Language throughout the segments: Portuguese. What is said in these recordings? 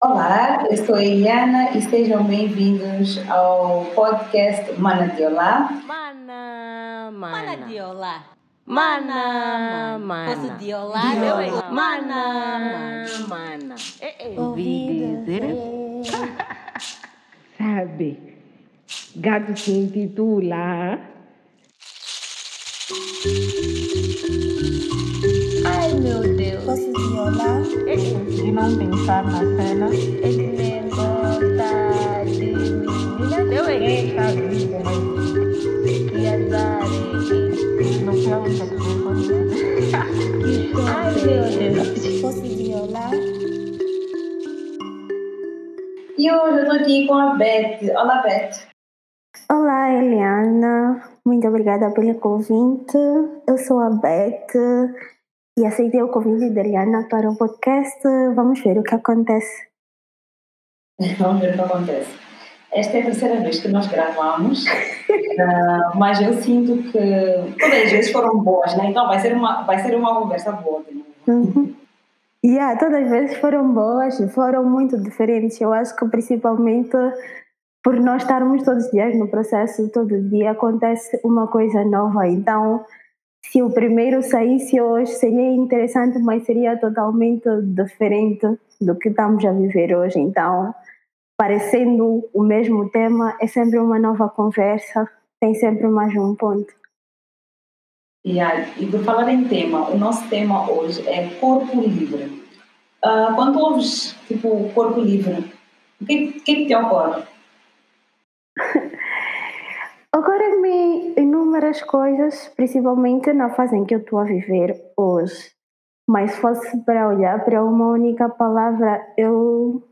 Olá, eu sou a Iana e sejam bem-vindos ao podcast Mana de Olá. Mana, mana. Mana de olá. Mana, mana. Posso de olá? De olá. é Mana, mana, mana. É, é. Ouvi dizer. Sabe, gato se intitula. Posso violar? De não pensar na cena. Ele me gosta de menina. Eu errei. Eita vida, mas Que azar. no final do dia Ai, meu Deus. Posso violar? E hoje eu estou aqui com a Beth. Olá, Beth. Olá, Eliana. Muito obrigada pelo convite. Eu sou a Beth e aceitei o convite da Eliana para o podcast. Vamos ver o que acontece. Vamos ver o que acontece. Esta é a terceira vez que nós gravamos, ah, mas eu sinto que todas as vezes foram boas, né? Então vai ser uma, vai ser uma conversa boa. de. Uhum. Yeah, todas as vezes foram boas foram muito diferentes. Eu acho que principalmente por nós estarmos todos os dias no processo, todo dia acontece uma coisa nova. Então, se o primeiro saísse hoje, seria interessante, mas seria totalmente diferente do que estamos a viver hoje. Então, parecendo o mesmo tema, é sempre uma nova conversa, tem sempre mais um ponto. E, aí, e por falar em tema, o nosso tema hoje é corpo livre. Ah, quando ouves, tipo, corpo livre, o que, que que te ocorre? Ocorrem-me inúmeras coisas, principalmente na fase em que eu estou a viver hoje. Mas se fosse para olhar para uma única palavra, eu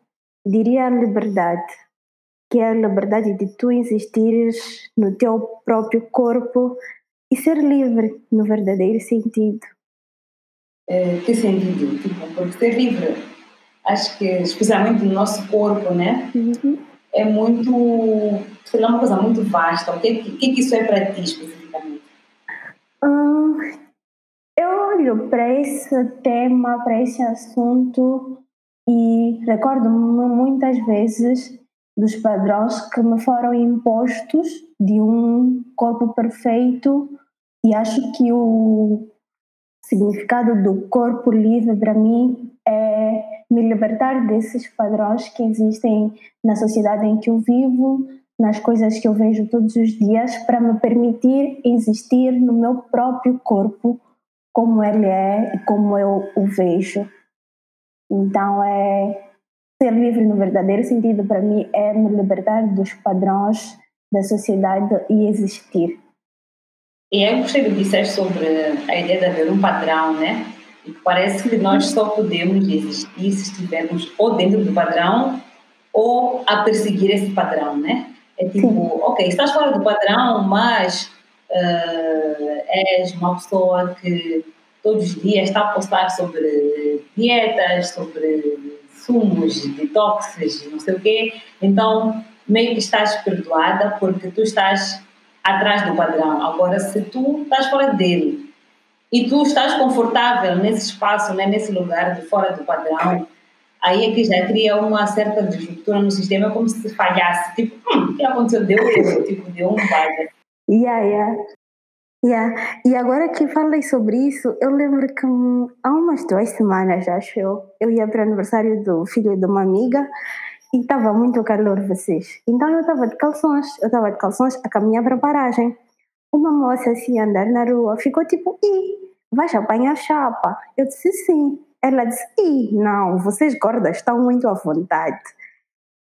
diria liberdade. Que é a liberdade de tu existires no teu próprio corpo e ser livre no verdadeiro sentido. Eh, que sentido? Tipo, porque ser livre, acho que especialmente no nosso corpo, né? É muito, sei lá, uma coisa muito vasta. O que, que que isso é para ti especificamente? Hum, eu olho para esse tema, para esse assunto e recordo-me muitas vezes dos padrões que me foram impostos de um corpo perfeito e acho que o significado do corpo livre para mim me libertar desses padrões que existem na sociedade em que eu vivo, nas coisas que eu vejo todos os dias, para me permitir existir no meu próprio corpo, como ele é e como eu o vejo. Então, é ser livre no verdadeiro sentido para mim é me libertar dos padrões da sociedade e existir. E eu gostei do que sobre a ideia de haver um padrão, né? E que parece que nós só podemos existir se estivermos ou dentro do padrão ou a perseguir esse padrão, né? É tipo, Sim. ok, estás fora do padrão, mas eh, és uma pessoa que todos os dias está a postar sobre dietas, sobre sumos, detoxes, não sei o quê. Então, meio que estás perdoada porque tu estás atrás do padrão. Agora, se tu estás fora dele e tu estás confortável nesse espaço, né, nesse lugar de fora do padrão, aí é que já cria uma certa disruptura no sistema, como se falhasse. Tipo, hum, o que aconteceu? Deu erro, tipo, deu um falha. Yeah, yeah. Yeah. E agora que falei sobre isso, eu lembro que há umas duas semanas, acho eu, eu ia para o aniversário do filho de uma amiga e estava muito calor vocês. Então eu estava de calções, eu estava de calções a caminhar para a paragem. Uma moça assim a andar na rua ficou tipo, ih, vais apanhar chapa? Eu disse sim. Ela disse, ih, não, vocês gordas estão muito à vontade.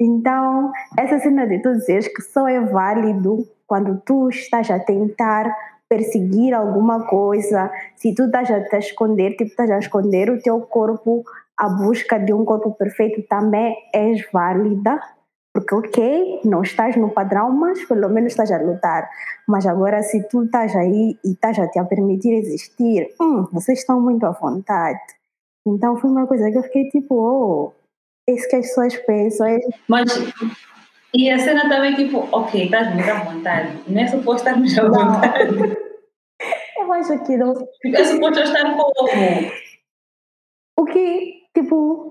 Então, essa cena de tu dizeres que só é válido quando tu estás a tentar perseguir alguma coisa, se tu estás a te esconder, tipo, estás a esconder o teu corpo à busca de um corpo perfeito, também és válida, porque ok, não estás no padrão, mas pelo menos estás a lutar. Mas agora, se tu estás aí e estás a te a permitir existir, hum, vocês estão muito à vontade. Então foi uma coisa que eu fiquei tipo, oh, é isso que as pessoas pensam, é Mas, e a cena também, tipo, ok, estás muito à vontade. Não é suposto estarmos à vontade. Eu acho que não. É suposto eu estar como? O que, tipo,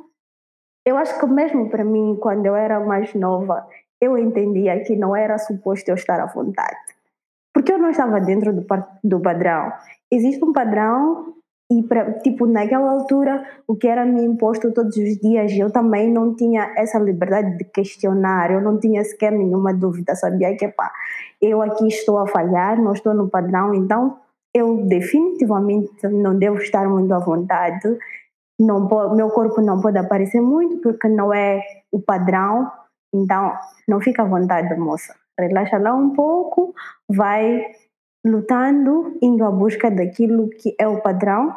eu acho que mesmo para mim, quando eu era mais nova, eu entendia que não era suposto eu estar à vontade. Porque eu não estava dentro do, do padrão. Existe um padrão e, pra, tipo, naquela altura, o que era me imposto todos os dias, eu também não tinha essa liberdade de questionar, eu não tinha sequer nenhuma dúvida, sabia que, pá, eu aqui estou a falhar, não estou no padrão, então eu definitivamente não devo estar muito à vontade, não po- meu corpo não pode aparecer muito porque não é o padrão, então não fica à vontade, moça. Relaxa lá um pouco, vai lutando, indo à busca daquilo que é o padrão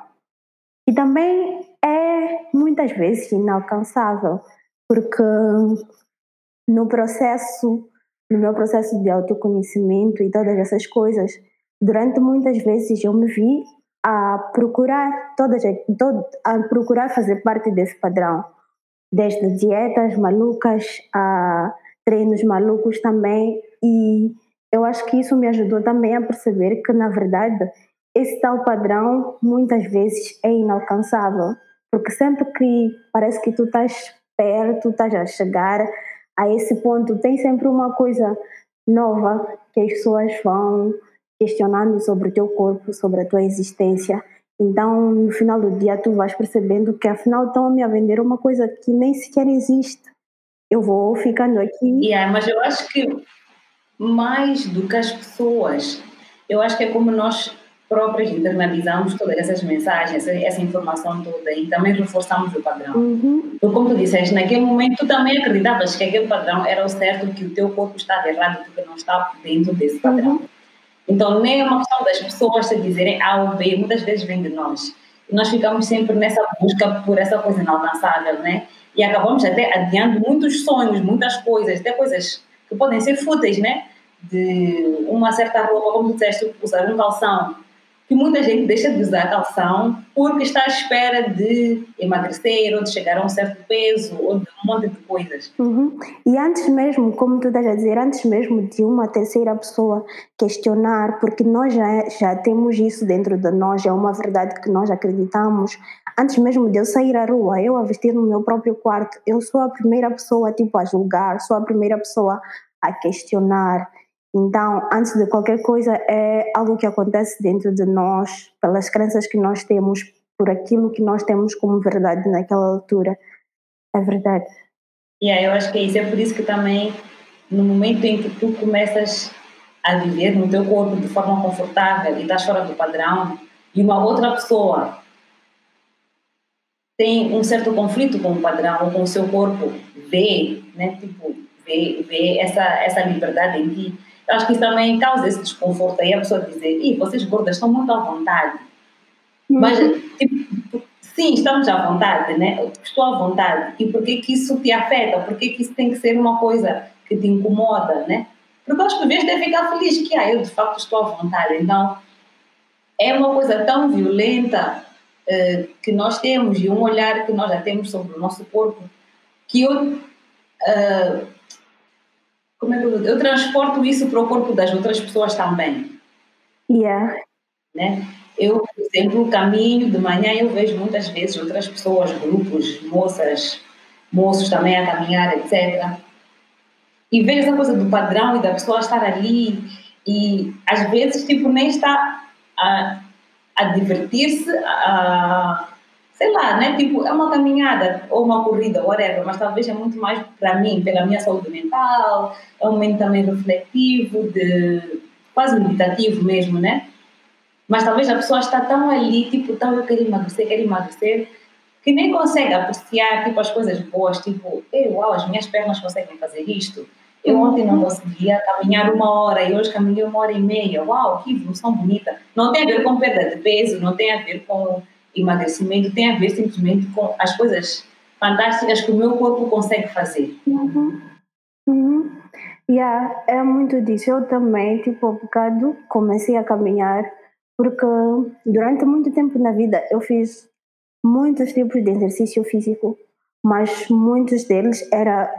e também é muitas vezes inalcançável, porque no processo, no meu processo de autoconhecimento e todas essas coisas, durante muitas vezes eu me vi a procurar todo, a procurar fazer parte desse padrão, desde dietas malucas a treinos malucos também. E eu acho que isso me ajudou também a perceber que na verdade esse tal padrão muitas vezes é inalcançável, porque sempre que parece que tu estás perto, estás a chegar a esse ponto, tem sempre uma coisa nova que as pessoas vão questionando sobre o teu corpo, sobre a tua existência. Então, no final do dia, tu vais percebendo que afinal estão a me vender uma coisa que nem sequer existe. Eu vou ficando aqui. Yeah, mas eu acho que mais do que as pessoas, eu acho que é como nós próprios internalizamos todas essas mensagens, essa, informação toda e também reforçamos o padrão. Uhum, Porque como tu disseste, naquele momento tu também acreditavas que aquele padrão era o certo, que o teu corpo estava errado porque não está dentro desse padrão. uhum, Então nem é uma questão das pessoas te dizerem A ou B, muitas vezes vem de nós. E nós ficamos sempre nessa busca por essa coisa inalcançável, né? E acabamos até adiando muitos sonhos, muitas coisas, até coisas que podem ser fúteis, né? De uma certa roupa, como disseste, usar um calção, que muita gente deixa de usar calção porque está à espera de emagrecer ou de chegar a um certo peso ou de um monte de coisas. uhum. E antes mesmo, como tu estás a dizer, antes mesmo de uma terceira pessoa questionar, porque nós já, já temos isso dentro de nós, é uma verdade que nós acreditamos. Antes mesmo de eu sair à rua, eu a vestir no meu próprio quarto, eu sou a primeira pessoa tipo a julgar, sou a primeira pessoa a questionar. Então, antes de qualquer coisa, é algo que acontece dentro de nós, pelas crenças que nós temos, por aquilo que nós temos como verdade naquela altura. É verdade. E aí eu acho que é isso, é por isso que também no momento em que tu começas a viver no teu corpo de forma confortável e estás fora do padrão e uma outra pessoa tem um certo conflito com o padrão com o seu corpo, vê, né, tipo, vê, vê essa, essa liberdade em ti, acho que isso também causa esse desconforto aí a pessoa dizer, Ih, vocês gordas estão muito à vontade, mas, tipo, sim, estamos à vontade, né? Estou à vontade. E por que que isso te afeta? Por que que isso tem que ser uma coisa que te incomoda, né? Porque eu acho que devia de ficar feliz que, ah, eu de facto estou à vontade. Então, é uma coisa tão violenta eh, que nós temos e um olhar que nós já temos sobre o nosso corpo que eu, eh, como é que eu, eu transporto isso para o corpo das outras pessoas também Yeah. né? Eu, por exemplo, caminho de manhã, eu vejo muitas vezes outras pessoas, grupos, moças, moços também a caminhar, etc. E vejo essa coisa do padrão e da pessoa estar ali e às vezes tipo nem está a, a divertir-se, a, sei lá, né? Tipo, é uma caminhada ou uma corrida, whatever, mas talvez é muito mais para mim, pela minha saúde mental, é um momento também refletivo, de quase meditativo mesmo, né? Mas talvez a pessoa está tão ali, tipo, tão eu quero emagrecer, quero emagrecer, que nem consegue apreciar, tipo, as coisas boas, tipo, Ei, uau, as minhas pernas conseguem fazer isto. Eu ontem não conseguia caminhar uma hora e hoje caminhei uma hora e meia. Uau, que evolução bonita. Não tem a ver com perda de peso, não tem a ver com emagrecimento, tem a ver simplesmente com as coisas fantásticas que o meu corpo consegue fazer. Uhum. Uhum. Yeah, é muito disso. Eu também, tipo, há bocado comecei a caminhar porque durante muito tempo na vida eu fiz muitos tipos de exercício físico, mas muitos deles era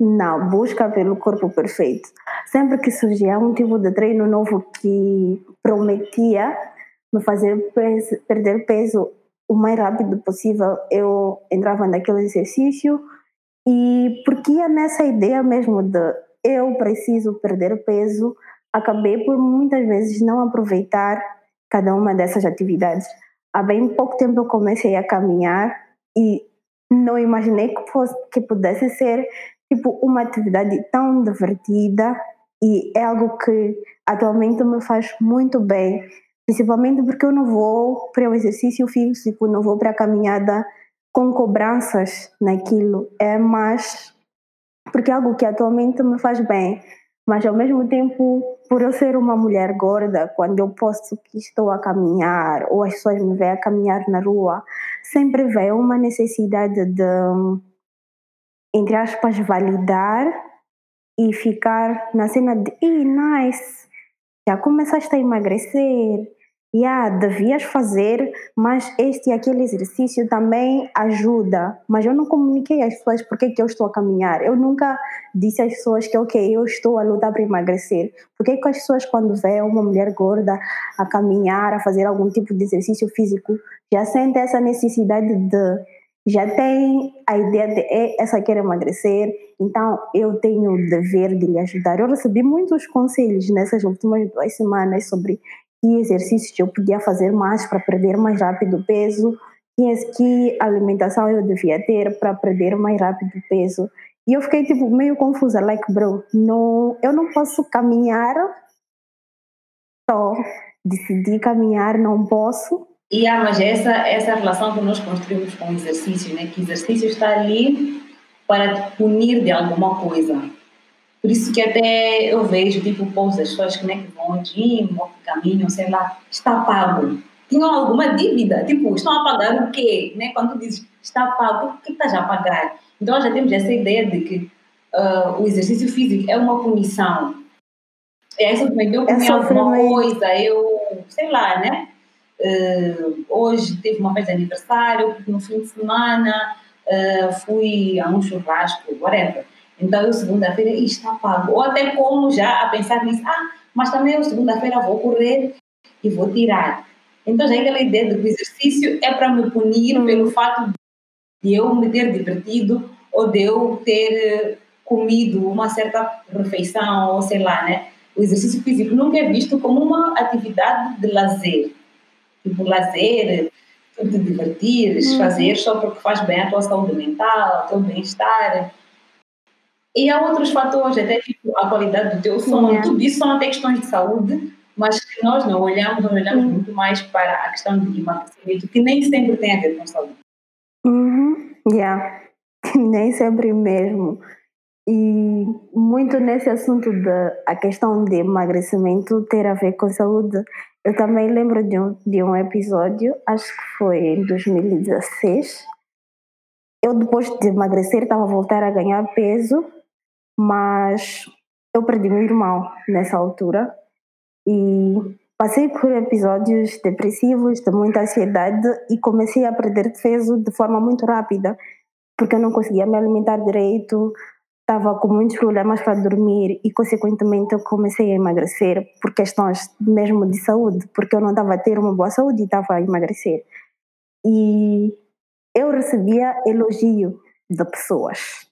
na busca pelo corpo perfeito. Sempre que surgia um tipo de treino novo que prometia me fazer peso, perder peso o mais rápido possível, eu entrava naquele exercício. E porque ia nessa ideia mesmo de eu preciso perder peso, acabei por muitas vezes não aproveitar cada uma dessas atividades. Há bem pouco tempo eu comecei a caminhar e não imaginei que, fosse, que pudesse ser tipo uma atividade tão divertida. E é algo que atualmente me faz muito bem, principalmente porque eu não vou para o exercício físico, não vou para a caminhada com cobranças naquilo, é mais porque é algo que atualmente me faz bem, mas ao mesmo tempo, por eu ser uma mulher gorda, quando eu posto que estou a caminhar ou as pessoas me veem a caminhar na rua, sempre vem uma necessidade de, entre aspas, validar e ficar na cena de, e nice, já começaste a emagrecer, yeah, devias fazer, mas este e aquele exercício também ajuda. Mas eu não comuniquei às pessoas porque que eu estou a caminhar. Eu nunca disse às pessoas que, ok, eu estou a lutar para emagrecer. Porque que as pessoas, quando vêem uma mulher gorda a caminhar, a fazer algum tipo de exercício físico, já sentem essa necessidade de. Já tem a ideia de é, essa quer emagrecer, então eu tenho o dever de lhe ajudar. Eu recebi muitos conselhos nessas últimas duas semanas sobre que exercícios eu podia fazer mais para perder mais rápido peso, que alimentação eu devia ter para perder mais rápido peso. E eu fiquei tipo meio confusa, like bro, não, eu não posso caminhar só, decidi caminhar, não posso. E ah, mas essa essa relação que nós construímos com exercício, né? Que exercício está ali para te punir de alguma coisa por isso que até eu vejo, tipo, das pessoas que, né, que vão ou que caminham, sei lá, está pago. Tinham alguma dívida, tipo, estão a pagar o quê? Né? Quando tu dizes está pago, o que estás a pagar? Então nós já temos essa ideia de que uh, o exercício físico é uma punição. É isso que eu comi é alguma coisa, eu, sei lá, né? Uh, hoje teve uma festa de aniversário, no fim de semana uh, fui a um churrasco, whatever. Então, eu segunda-feira está pago. Ou até como já a pensar nisso, ah, mas também eu segunda-feira vou correr e vou tirar. Então, já é aquela ideia de que o exercício é para me punir hum. pelo fato de eu me ter divertido ou de eu ter eh, comido uma certa refeição, ou sei lá, né? O exercício físico nunca é visto como uma atividade de lazer. Tipo, lazer, tu te divertires, uhum. fazer só porque faz bem à tua saúde mental, ao teu bem-estar. E há outros fatores, até tipo a qualidade do teu sono, yeah. tudo isso são até questões de saúde, mas que nós não olhamos, nós olhamos uhum. muito mais para a questão de emagrecimento, que nem sempre tem a ver com saúde. Uhum, yeah. nem sempre mesmo. E muito nesse assunto da a questão de emagrecimento ter a ver com saúde, eu também lembro de um, de um episódio, acho que foi em 2016. Eu, depois de emagrecer, estava a voltar a ganhar peso mas eu perdi meu irmão nessa altura e passei por episódios depressivos, de muita ansiedade e comecei a perder peso de forma muito rápida, porque eu não conseguia me alimentar direito, estava com muitos problemas para dormir e, consequentemente, eu comecei a emagrecer por questões mesmo de saúde, porque eu não estava a ter uma boa saúde e estava a emagrecer. E eu recebia elogio de pessoas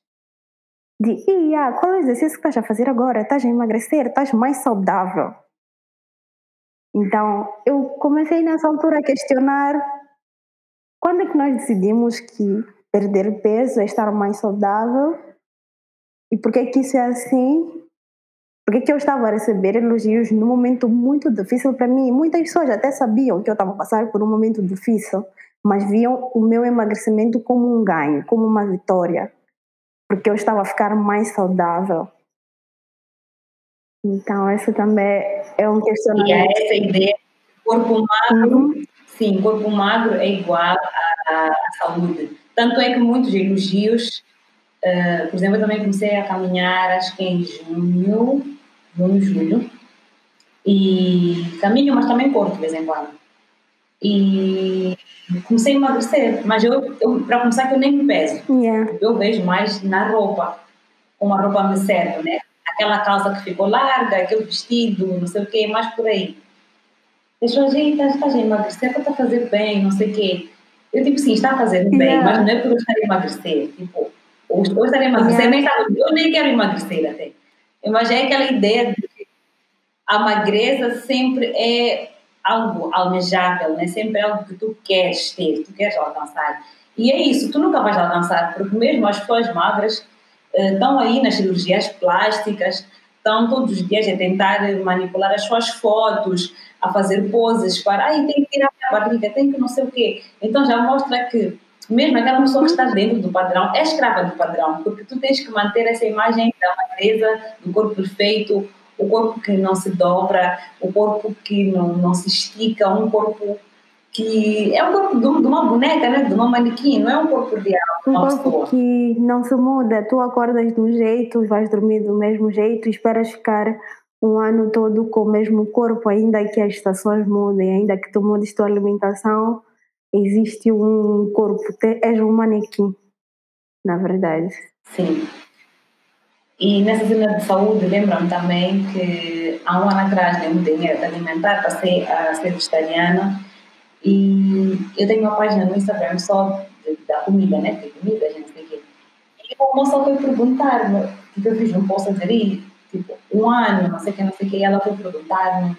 de, ah, qual é o exercício que estás a fazer agora? Estás a emagrecer? Estás mais saudável? Então, eu comecei nessa altura a questionar quando é que nós decidimos que perder peso é estar mais saudável e por que que isso é assim? Por que que eu estava a receber elogios num momento muito difícil para mim? Muitas pessoas até sabiam que eu estava a passar por um momento difícil, mas viam o meu emagrecimento como um ganho, como uma vitória porque eu estava a ficar mais saudável. Então, essa também é um questionamento. E é essa ideia, corpo magro, uhum. sim, corpo magro é igual à, à, saúde. Tanto é que muitos elogios, uh, por exemplo, eu também comecei a caminhar, acho que em junho, junho, julho, e caminho, mas também corro de vez em quando. E comecei a emagrecer, mas eu, eu para começar que eu nem me peso. Yeah. Eu vejo mais na roupa, como a roupa me serve, né? Aquela calça que ficou larga, aquele vestido, não sei o quê, mais por aí. As pessoas, gente, estás a emagrecer, está a fazer bem, não sei o quê. Eu tipo, sim, está a fazer bem, yeah. mas não é por eu estar a emagrecer. Tipo, ou ou estar a emagrecer, Yeah. nem eu nem quero emagrecer até. Mas é aquela ideia de que a magreza sempre é algo almejável, né? sempre é algo que tu queres ter, tu queres alcançar. E é isso, tu nunca vais alcançar, porque mesmo as pessoas magras eh, estão aí nas cirurgias plásticas, estão todos os dias a tentar manipular as suas fotos, a fazer poses para, ai, tem que tirar a barriga, tem que não sei o quê. Então já mostra que mesmo aquela pessoa que está dentro do padrão é escrava do padrão, porque tu tens que manter essa imagem da magreza, do corpo perfeito, o corpo que não se dobra, o corpo que não, não se estica, um corpo que é o corpo de, um- uma boneca, né? de uma manequim, não é um corpo real Um corpo pessoa. que não se muda, tu acordas de um jeito, vais dormir do mesmo jeito, esperas ficar um ano todo com o mesmo corpo, ainda que as estações mudem, ainda que tu mudes tua alimentação, existe um corpo, és um manequim, na verdade. Sim. E nessa cena de saúde, lembro-me também que há um ano atrás eu mudei de alimentar, passei a ser vegetariana e eu tenho uma página no Instagram só de- da comida, né? De comida, gente, sei quê. E uma moça foi perguntar-me, tipo, eu fiz um post a dizer, "Ih, tipo, um ano, não sei o que, não sei o que, e ela foi perguntar-me,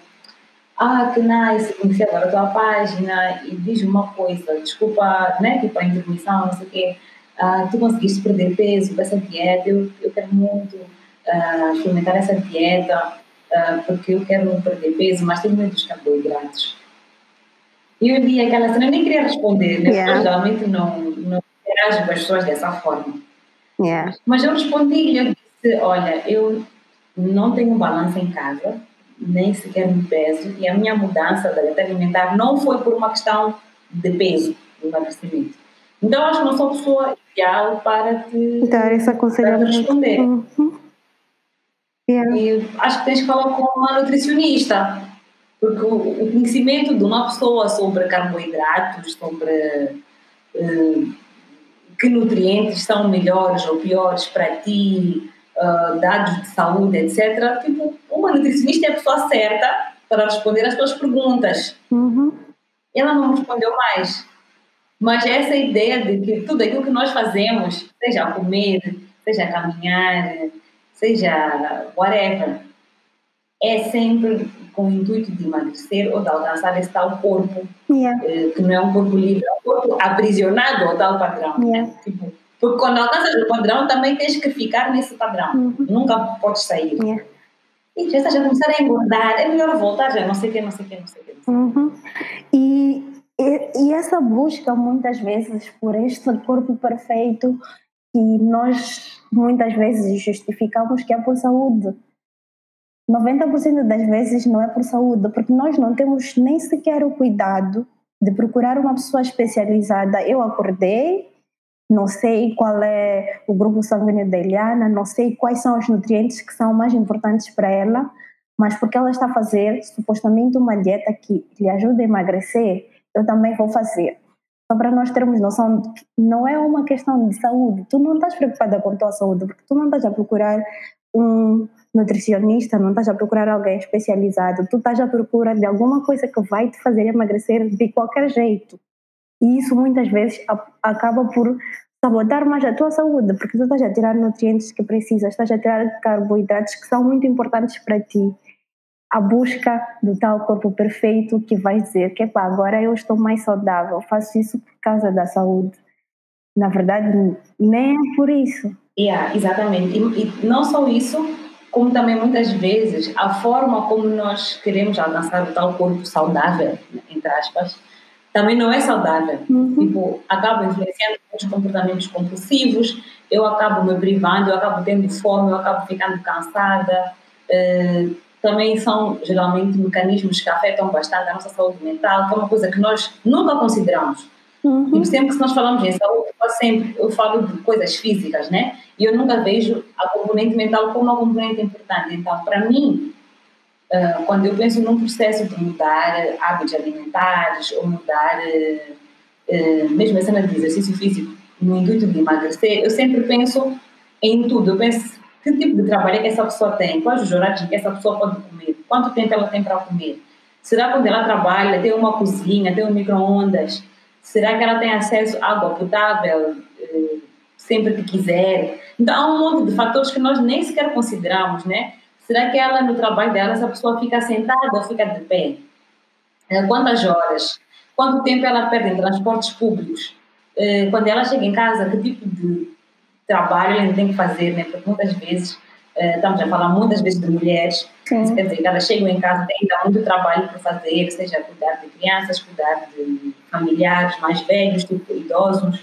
ah, que nice, conheci agora a tua página e diz uma coisa, desculpa, né, tipo, a intermissão, não sei o quê, ah, tu conseguiste perder peso com essa dieta, eu, eu quero muito ah, experimentar essa dieta, ah, porque eu quero perder peso, mas tenho medo dos carboidratos. E eu li aquela cena, eu nem queria responder, né, Yeah. geralmente não, não interajo com as pessoas dessa forma. Yeah. Mas eu respondi, eu disse, olha, eu não tenho balança em casa, nem sequer me peso, e a minha mudança da dieta alimentar não foi por uma questão de peso, de emagrecimento. Então, acho que não sou pessoa ideal para te, Dar esse para te aconselhamento. responder. Uhum. Yeah. E acho que tens que falar com uma nutricionista, porque o, o conhecimento de uma pessoa sobre carboidratos, sobre eh, que nutrientes são melhores ou piores para ti, eh, dados de saúde, etc. Tipo, uma nutricionista é a pessoa certa para responder às tuas perguntas. Uhum. Ela não me respondeu mais. Mas essa ideia de que tudo aquilo que nós fazemos, seja comer, seja caminhar, seja whatever, é sempre com o intuito de emagrecer ou de alcançar esse tal corpo, Yeah. eh, que não é um corpo livre, é um corpo aprisionado ao tal padrão. Yeah. Tipo, porque quando alcanças o padrão, também tens que ficar nesse padrão. Uhum. Nunca podes sair. Yeah. E já estás a começar a engordar, é melhor voltar, já não sei o que, não sei o que, não sei o que. Não sei o quê. Uhum. E, e, e essa busca muitas vezes por este corpo perfeito que nós muitas vezes justificamos que é por saúde. 90% das vezes não é por saúde, porque nós não temos nem sequer o cuidado de procurar uma pessoa especializada. Eu acordei, não sei qual é o grupo sanguíneo da Eliana, não sei quais são os nutrientes que são mais importantes para ela, mas porque ela está a fazer supostamente uma dieta que lhe ajuda a emagrecer, eu também vou fazer. Só para nós termos noção de que não é uma questão de saúde. Tu não estás preocupada com a tua saúde, porque tu não estás a procurar um nutricionista, não estás a procurar alguém especializado, tu estás à procura de alguma coisa que vai te fazer emagrecer de qualquer jeito. E isso muitas vezes acaba por sabotar mais a tua saúde, porque tu estás a tirar nutrientes que precisas, estás a tirar carboidratos que são muito importantes para ti. A busca do tal corpo perfeito que vai dizer que "Epá, agora eu estou mais saudável, faço isso por causa da saúde. Na verdade, nem é por isso. Yeah, exatamente. E, e não só isso, como também muitas vezes a forma como nós queremos alcançar o tal corpo saudável, entre aspas, também não é saudável. Uhum. Tipo, acaba influenciando os comportamentos compulsivos, eu acabo me privando, eu acabo tendo fome, eu acabo ficando cansada. Eh, também são geralmente mecanismos que afetam bastante a nossa saúde mental, que é uma coisa que nós nunca consideramos. Uhum. Tipo, sempre que nós falamos em saúde, eu sempre eu falo de coisas físicas, né? E eu nunca vejo a componente mental como uma componente importante. Então, para mim, quando eu penso num processo de mudar hábitos alimentares ou mudar mesmo a cena de exercício físico no intuito de emagrecer, eu sempre penso em tudo. Eu penso que tipo de trabalho é que essa pessoa tem, quais os horários que essa pessoa pode comer, quanto tempo ela tem para comer. Será que quando ela trabalha tem uma cozinha, tem um micro-ondas? Será que ela tem acesso à água potável? Eh, sempre que quiser. Então, há um monte de fatores que nós nem sequer consideramos, né? Será que ela, no trabalho dela, essa pessoa fica sentada ou fica de pé? Eh, Quantas horas? Quanto tempo ela perde em transportes públicos? Eh, Quando ela chega em casa, que tipo de trabalho ela tem que fazer, né? Porque muitas vezes, eh, estamos a falar muitas vezes de mulheres, Sim. quer dizer elas chegam em casa, têm ainda muito trabalho para fazer, seja cuidar de crianças, cuidar de familiares mais velhos, tipo idosos,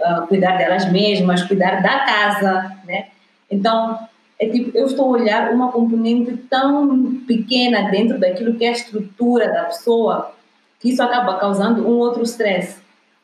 ah, cuidar delas mesmas, cuidar da casa, né? Então, é tipo, eu estou a olhar uma componente tão pequena dentro daquilo que é a estrutura da pessoa, que isso acaba causando um outro stress.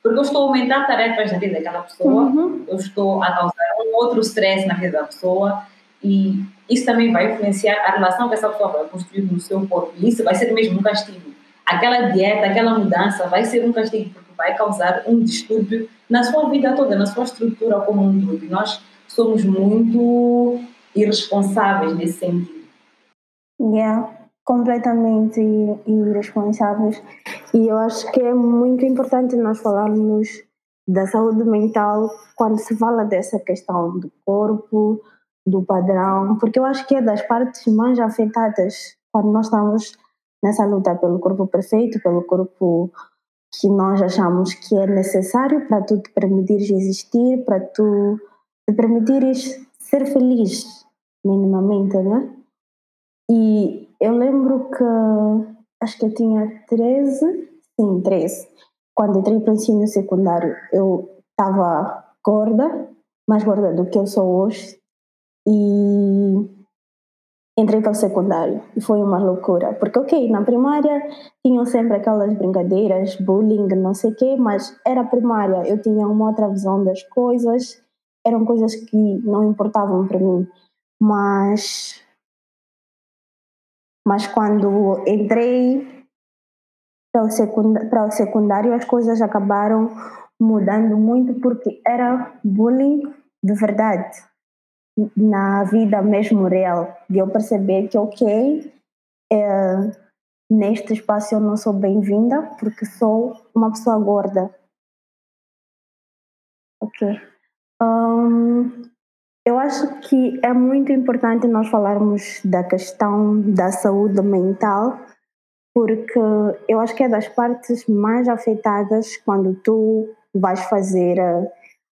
Porque eu estou a aumentar tarefas na vida daquela pessoa, Uhum. eu estou a causar um outro stress na vida da pessoa e isso também vai influenciar a relação que essa pessoa vai construir no seu corpo. E isso vai ser mesmo um castigo. Aquela dieta, aquela mudança vai ser um castigo porque vai causar um distúrbio na sua vida toda, na sua estrutura como um todo. E nós somos muito irresponsáveis nesse sentido. Yeah, completamente irresponsáveis. E eu acho que é muito importante nós falarmos da saúde mental quando se fala dessa questão do corpo, do padrão, porque eu acho que é das partes mais afetadas quando nós estamos nessa luta pelo corpo perfeito, pelo corpo que nós achamos que é necessário para tu te permitires existir, para tu te permitires ser feliz, minimamente, né? E eu lembro que acho que eu tinha 13, sim, 13. Quando entrei para o ensino secundário, eu estava gorda, mais gorda do que eu sou hoje, e entrei para o secundário e foi uma loucura. Porque, ok, na primária tinham sempre aquelas brincadeiras, bullying, não sei o quê, mas era primária, eu tinha uma outra visão das coisas, eram coisas que não importavam para mim. Mas mas quando entrei para o, secund para o secundário, as coisas acabaram mudando muito porque era bullying de verdade, na vida mesmo real, de eu perceber que, ok, é, neste espaço eu não sou bem-vinda porque sou uma pessoa gorda. Ok. Um, eu acho que é muito importante nós falarmos da questão da saúde mental, porque eu acho que é das partes mais afetadas quando tu vais fazer uh,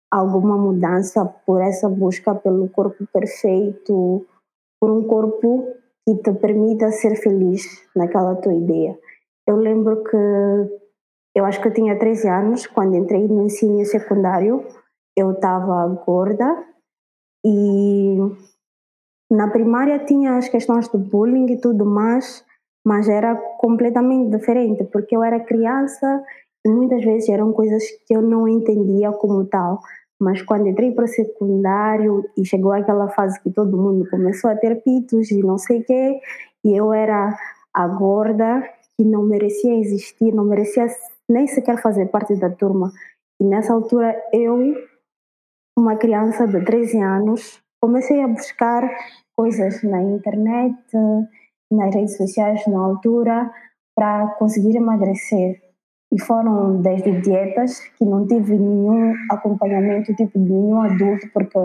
alguma mudança por essa busca pelo corpo perfeito, por um corpo que te permita ser feliz naquela tua ideia. Eu lembro que eu acho que eu tinha 13 anos quando entrei no ensino secundário, eu estava gorda e na primária tinha as questões do bullying e tudo mais, mas era completamente diferente, porque eu era criança e muitas vezes eram coisas que eu não entendia como tal. Mas quando entrei para o secundário e chegou aquela fase que todo mundo começou a ter pitos e não sei o quê, e eu era a gorda que não merecia existir, não merecia nem sequer fazer parte da turma. E nessa altura eu uma criança de 13 anos, comecei a buscar coisas na internet, nas redes sociais na altura, para conseguir emagrecer. E foram desde dietas, que não tive nenhum acompanhamento, tipo de nenhum adulto, porque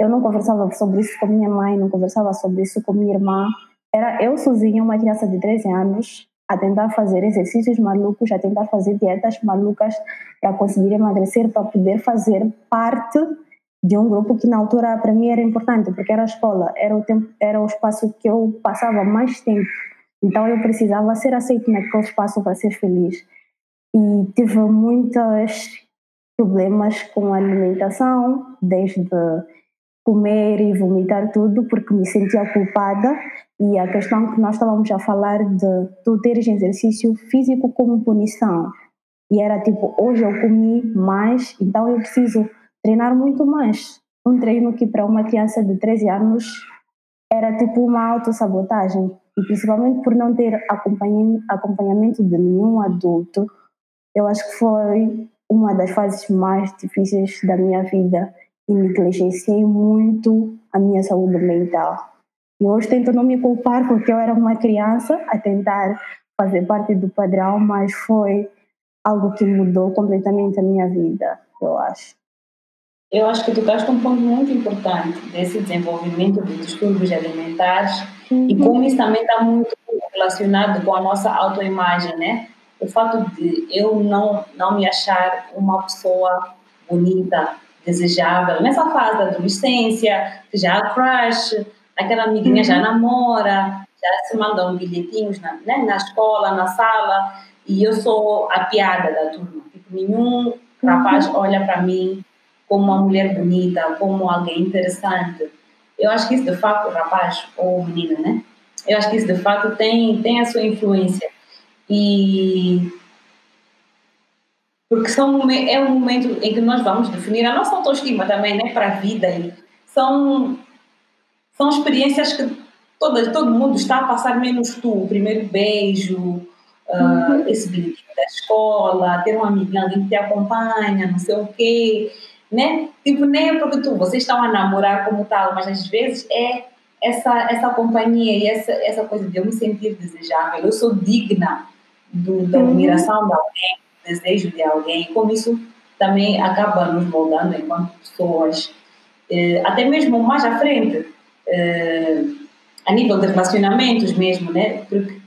eu não conversava sobre isso com minha mãe, não conversava sobre isso com minha irmã. Era eu sozinha, uma criança de 13 anos, a tentar fazer exercícios malucos, a tentar fazer dietas malucas para conseguir emagrecer, para poder fazer parte de um grupo que na altura para mim era importante, porque era a escola, era o tempo, era o espaço que eu passava mais tempo. Então eu precisava ser aceito naquele espaço para ser feliz. E tive muitos problemas com a alimentação, desde comer e vomitar tudo, porque me sentia culpada. E a questão que nós estávamos a falar de tu teres exercício físico como punição. E era tipo, hoje eu comi mais, então eu preciso treinar muito mais. Um treino que para uma criança de 13 anos era tipo uma autossabotagem. E principalmente por não ter acompanhamento de nenhum adulto, eu acho que foi uma das fases mais difíceis da minha vida e negligenciei muito a minha saúde mental. E hoje tento não me culpar porque eu era uma criança a tentar fazer parte do padrão, mas foi algo que mudou completamente a minha vida, eu acho. Eu acho que tocaste um ponto muito importante desse desenvolvimento de distúrbios alimentares e como isso também está muito relacionado com a nossa autoimagem, né? O fato de eu não, não me achar uma pessoa bonita, desejável, nessa fase da adolescência, que já há crush, aquela amiguinha já namora, já se mandam bilhetinhos na, né, na escola, na sala, e eu sou a piada da turma. Tipo, nenhum rapaz olha para mim como uma mulher bonita, como alguém interessante. Eu acho que isso de fato, rapaz ou menina, né? Eu acho que isso de fato tem, tem a sua influência. E. Porque são, é um momento em que nós vamos definir a nossa autoestima também, né? Para a vida. E são, são experiências que todo, todo mundo está a passar, menos tu. O primeiro beijo, uh, esse bilhetinho da escola, ter um alguém que te acompanha, não sei o quê né? Tipo, nem é porque tu, vocês estão a namorar como tal, mas às vezes é essa, essa companhia e essa, essa coisa de eu me sentir desejável, eu sou digna do, da uhum. admiração de alguém, desejo de alguém, como isso também acaba nos moldando enquanto pessoas, eh, até mesmo mais à frente, eh, a nível de relacionamentos mesmo, né? Porque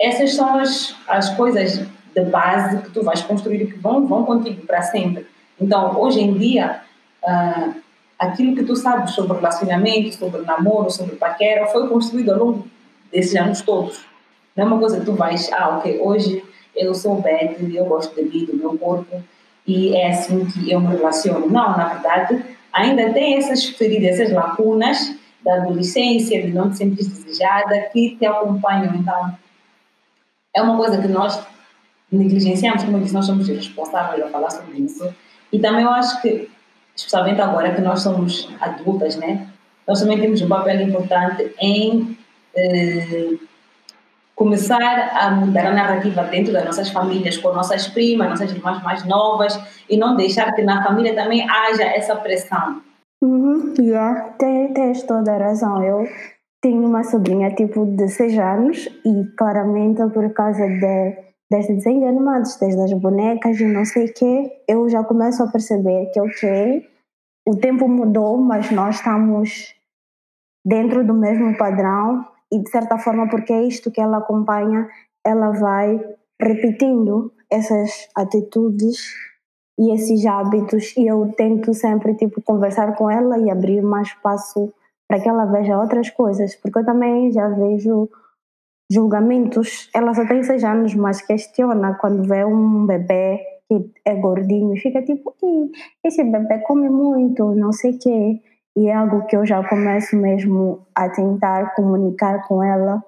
essas são as, as coisas de base que tu vais construir que vão, vão contigo para sempre. Então, hoje em dia, uh, aquilo que tu sabes sobre relacionamento, sobre namoro, sobre paquera, foi construído ao longo desses anos todos. Não é uma coisa que tu vais, ah, ok, hoje eu sou Beth, eu gosto de mim, do meu corpo, e é assim que eu me relaciono. Não, na verdade, ainda tem essas feridas, essas lacunas da adolescência, de não te sentir desejada, que te acompanham. Então, é uma coisa que nós negligenciamos, como eu disse, nós somos responsáveis a falar sobre isso, e também eu acho que, especialmente agora que nós somos adultas, né? Nós também temos um papel importante em eh, começar a mudar a narrativa dentro das nossas famílias, com nossas primas, nossas irmãs mais novas, e não deixar que na família também haja essa pressão. Uhum, yeah, tens toda a razão. Eu tenho uma sobrinha tipo de 6 anos e claramente por causa de desde desenhos animados, desde as bonecas e não sei o quê, eu já começo a perceber que, ok, o tempo mudou, mas nós estamos dentro do mesmo padrão e, de certa forma, porque é isto que ela acompanha, ela vai repetindo essas atitudes e esses hábitos e eu tento sempre tipo conversar com ela e abrir mais espaço para que ela veja outras coisas, porque eu também já vejo julgamentos. Ela só tem seis anos, mas questiona quando vê um bebê que é gordinho e fica tipo, esse bebê come muito, não sei o quê. E é algo que eu já começo mesmo a tentar comunicar com ela,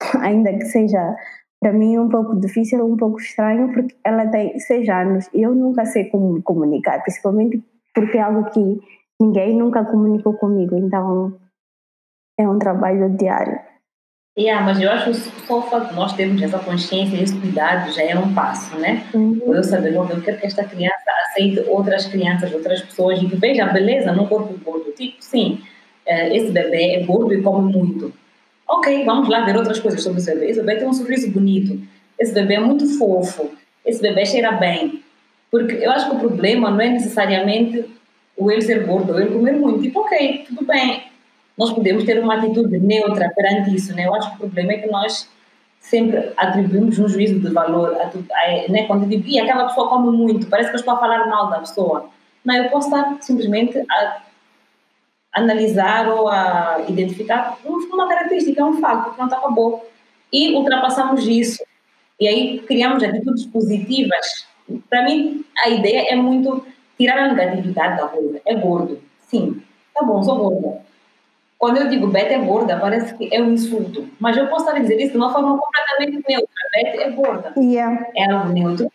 ainda que seja para mim um pouco difícil, um pouco estranho, porque ela tem seis anos e eu nunca sei como comunicar, principalmente porque é algo que ninguém nunca comunicou comigo, então é um trabalho diário. Yeah, mas eu acho que só o fato de nós termos essa consciência e esse cuidado já é um passo, né? Uhum. Eu saber, eu quero que esta criança aceite outras crianças, outras pessoas e que veja a beleza no corpo gordo. Tipo, sim, eh, esse bebê é gordo e come muito. Ok, vamos lá ver outras coisas sobre esse bebê. Esse bebê tem um sorriso bonito. Esse bebê é muito fofo. Esse bebê cheira bem. Porque eu acho que o problema não é necessariamente o ele ser gordo ou ele comer muito. Tipo, ok, tudo bem nós podemos ter uma atitude neutra perante isso, né? Eu acho que o problema é que nós sempre atribuímos um juízo de valor, a, a, né? Quando eu digo, e aquela pessoa come muito, parece que eu estou a falar mal da pessoa. Não, eu posso estar simplesmente a analisar ou a identificar uma característica, um facto, pronto, acabou. E ultrapassamos isso. E aí criamos atitudes positivas. Para mim, a ideia é muito tirar a negatividade da coisa. É gordo. Sim, tá bom, sou gorda quando eu digo Beth é gorda, parece que é um insulto. Mas eu posso dizer isso de uma forma completamente neutra. Beth é gorda. Yeah. É algo neutro.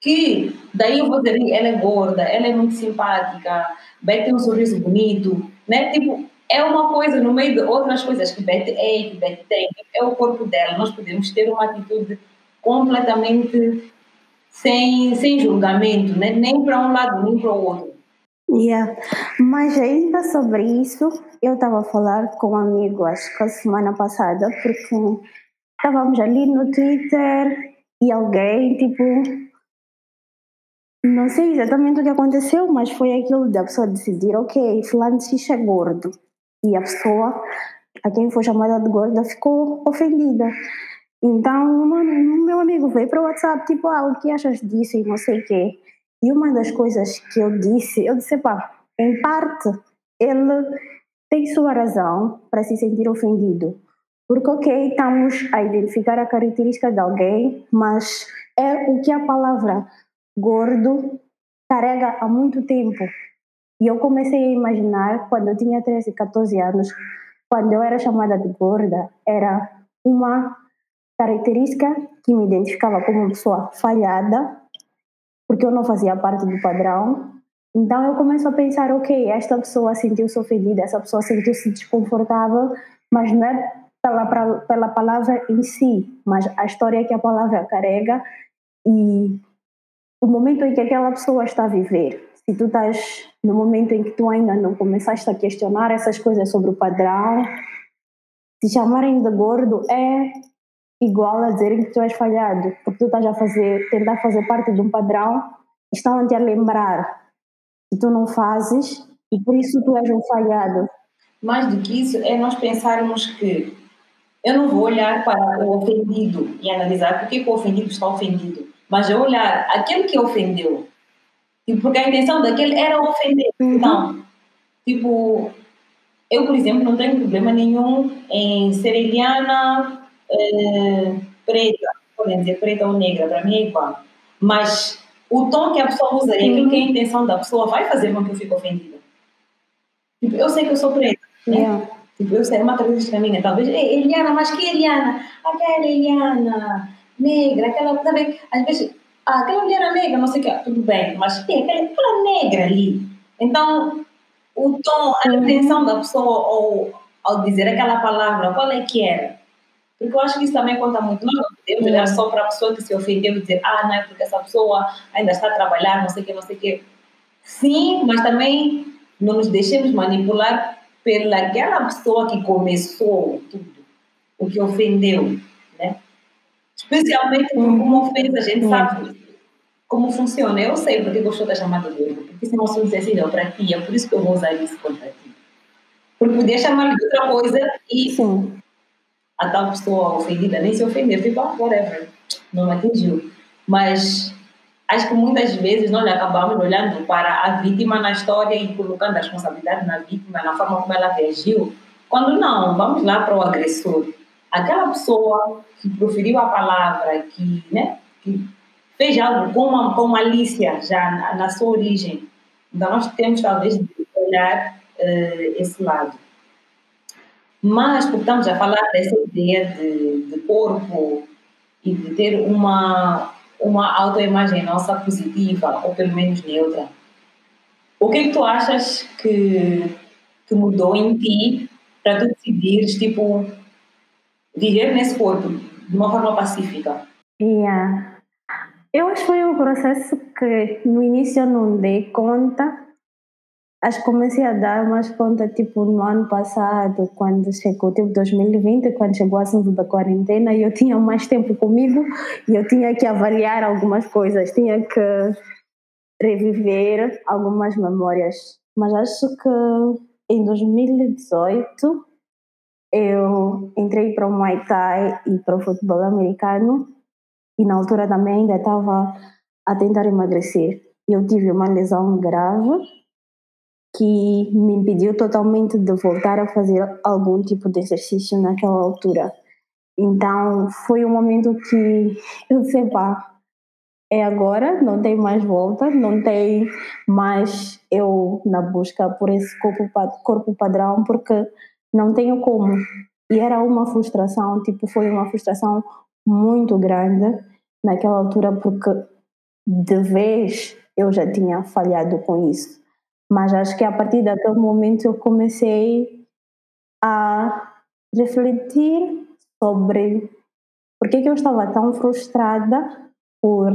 Que daí eu vou dizer, ela é gorda, ela é muito simpática, Beth tem um sorriso bonito, né? Tipo, é uma coisa no meio de outras coisas que Beth é, que Beth tem, é o corpo dela. Nós podemos ter uma atitude completamente sem, sem julgamento, né? nem para um lado, nem para o outro. Yeah. Mas ainda sobre isso, eu estava a falar com um amigo, acho que a semana passada, porque estávamos ali no Twitter e alguém, tipo, Não sei exatamente o que aconteceu, mas foi aquilo da pessoa decidir, ok, fulano X é gordo. E a pessoa, a quem foi chamada de gorda, ficou ofendida. Então, o meu amigo veio para o WhatsApp, tipo, ah, o que achas disso e não sei o quê. E uma das coisas que eu disse, eu disse, pá, em parte, ele tem sua razão para se sentir ofendido. Porque, ok, estamos a identificar a característica de alguém, mas é o que a palavra gordo carrega há muito tempo. E eu comecei a imaginar, quando eu tinha 13, 14 anos, quando eu era chamada de gorda, era uma característica que me identificava como uma pessoa falhada, porque eu não fazia parte do padrão. Então eu começo a pensar, ok, esta pessoa sentiu-se ofendida, essa pessoa sentiu-se desconfortável, mas não é pela, pela palavra em si, mas a história que a palavra carrega e o momento em que aquela pessoa está a viver. Se tu estás no momento em que tu ainda não começaste a questionar essas coisas sobre o padrão, te chamarem de gordo é igual a dizerem que tu és falhado, porque tu estás a fazer, tentar fazer parte de um padrão, estão a lembrar que tu não fazes e por isso tu és um falhado. Mais do que isso, é nós pensarmos que eu não vou olhar para o ofendido e analisar por que o ofendido está ofendido mas eu olhar aquele que ofendeu, porque a intenção daquele era ofender. Uhum. Então, tipo, eu, por exemplo, não tenho problema nenhum em ser eliana, preta, podem dizer preta ou negra, para mim é igual. Mas o tom que a pessoa usa e aquilo que é a intenção da pessoa vai fazer com que eu fique ofendida. Tipo, eu sei que eu sou preta, né? Yeah. Tipo, eu sei, é uma característica minha, talvez, Eliana, mas que Eliana? Aquela Eliana negra, aquela, sabe, às vezes, ah, aquela mulher era negra, não sei o que, tudo bem, mas tem aquela, aquela negra ali. Então, o tom, a uhum. intenção da pessoa ou ao dizer aquela palavra, qual é que era? Porque eu acho que isso também conta muito. Nós não podemos olhar só para a pessoa que se ofendeu e dizer, ah, não é porque essa pessoa ainda está a trabalhar, não sei o que, não sei o que. Sim, mas também não nos deixemos manipular pela aquela pessoa que começou tudo, o que ofendeu. Especialmente como uma ofensa, a gente sabe como funciona. Eu sei porque gostou da chamada de erro, porque se não sou sensível para ti, é por isso que eu vou usar isso contra ti. Porque podia chamar de outra coisa e Sim. A tal pessoa ofendida nem se ofender, tipo, ah, whatever, não me atingiu. Mas acho que muitas vezes nós acabamos olhando para a vítima na história e colocando a responsabilidade na vítima, na forma como ela reagiu, quando não, vamos lá para o agressor aquela pessoa que proferiu a palavra, que, né, que fez algo com, uma, com malícia já na, na sua origem, então nós temos talvez de olhar uh, esse lado. Mas, estamos a falar dessa ideia de, de corpo e de ter uma, uma autoimagem nossa positiva, ou pelo menos neutra, o que é que tu achas que, que mudou em ti para tu decidires, tipo, viver nesse corpo de uma forma pacífica? Yeah. Eu acho que foi um processo que no início eu não dei conta. Acho que comecei a dar mais conta tipo no ano passado, quando chegou tipo 2020, quando chegou o assunto da quarentena, e eu tinha mais tempo comigo e eu tinha que avaliar algumas coisas, tinha que reviver algumas memórias. Mas acho que em 2018 eu entrei para o Muay Thai e para o futebol americano e na altura também ainda estava a tentar emagrecer. Eu tive uma lesão grave que me impediu totalmente de voltar a fazer algum tipo de exercício naquela altura. Então foi um momento que eu disse, pá, é agora, não tem mais volta, não tem mais eu na busca por esse corpo, corpo padrão, porque não tenho como. E era uma frustração, tipo, foi uma frustração muito grande naquela altura, porque de vez eu já tinha falhado com isso. Mas acho que a partir daquele momento eu comecei a refletir sobre por que, que eu estava tão frustrada por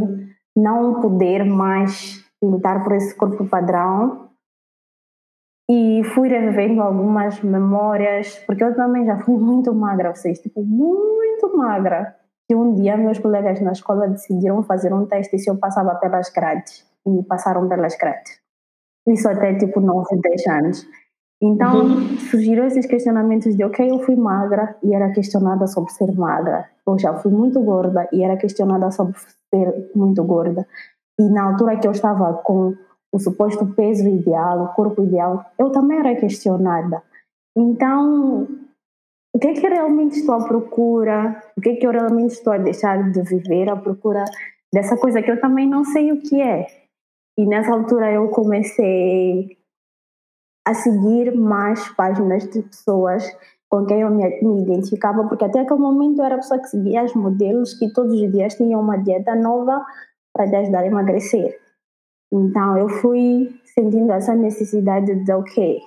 não poder mais lutar por esse corpo padrão e fui revendo algumas memórias, porque eu também já fui muito magra, vocês, tipo, muito magra. E um dia meus colegas na escola decidiram fazer um teste se eu passava pelas grades. e me passaram pelas grades. Isso até tipo 9, 10 anos. Então surgiram esses questionamentos de, ok, eu fui magra e era questionada sobre ser magra. Eu já fui muito gorda e era questionada sobre ser muito gorda. E na altura que eu estava com o suposto peso ideal, o corpo ideal, eu também era questionada. Então, o que é que eu realmente estou à procura? O que é que eu realmente estou a deixar de viver à procura dessa coisa que eu também não sei o que é? E nessa altura eu comecei a seguir mais páginas de pessoas com quem eu me, me, identificava, porque até aquele momento eu era a pessoa que seguia os modelos que todos os dias tinham uma dieta nova para te ajudar a emagrecer. Então eu fui sentindo essa necessidade de, ok,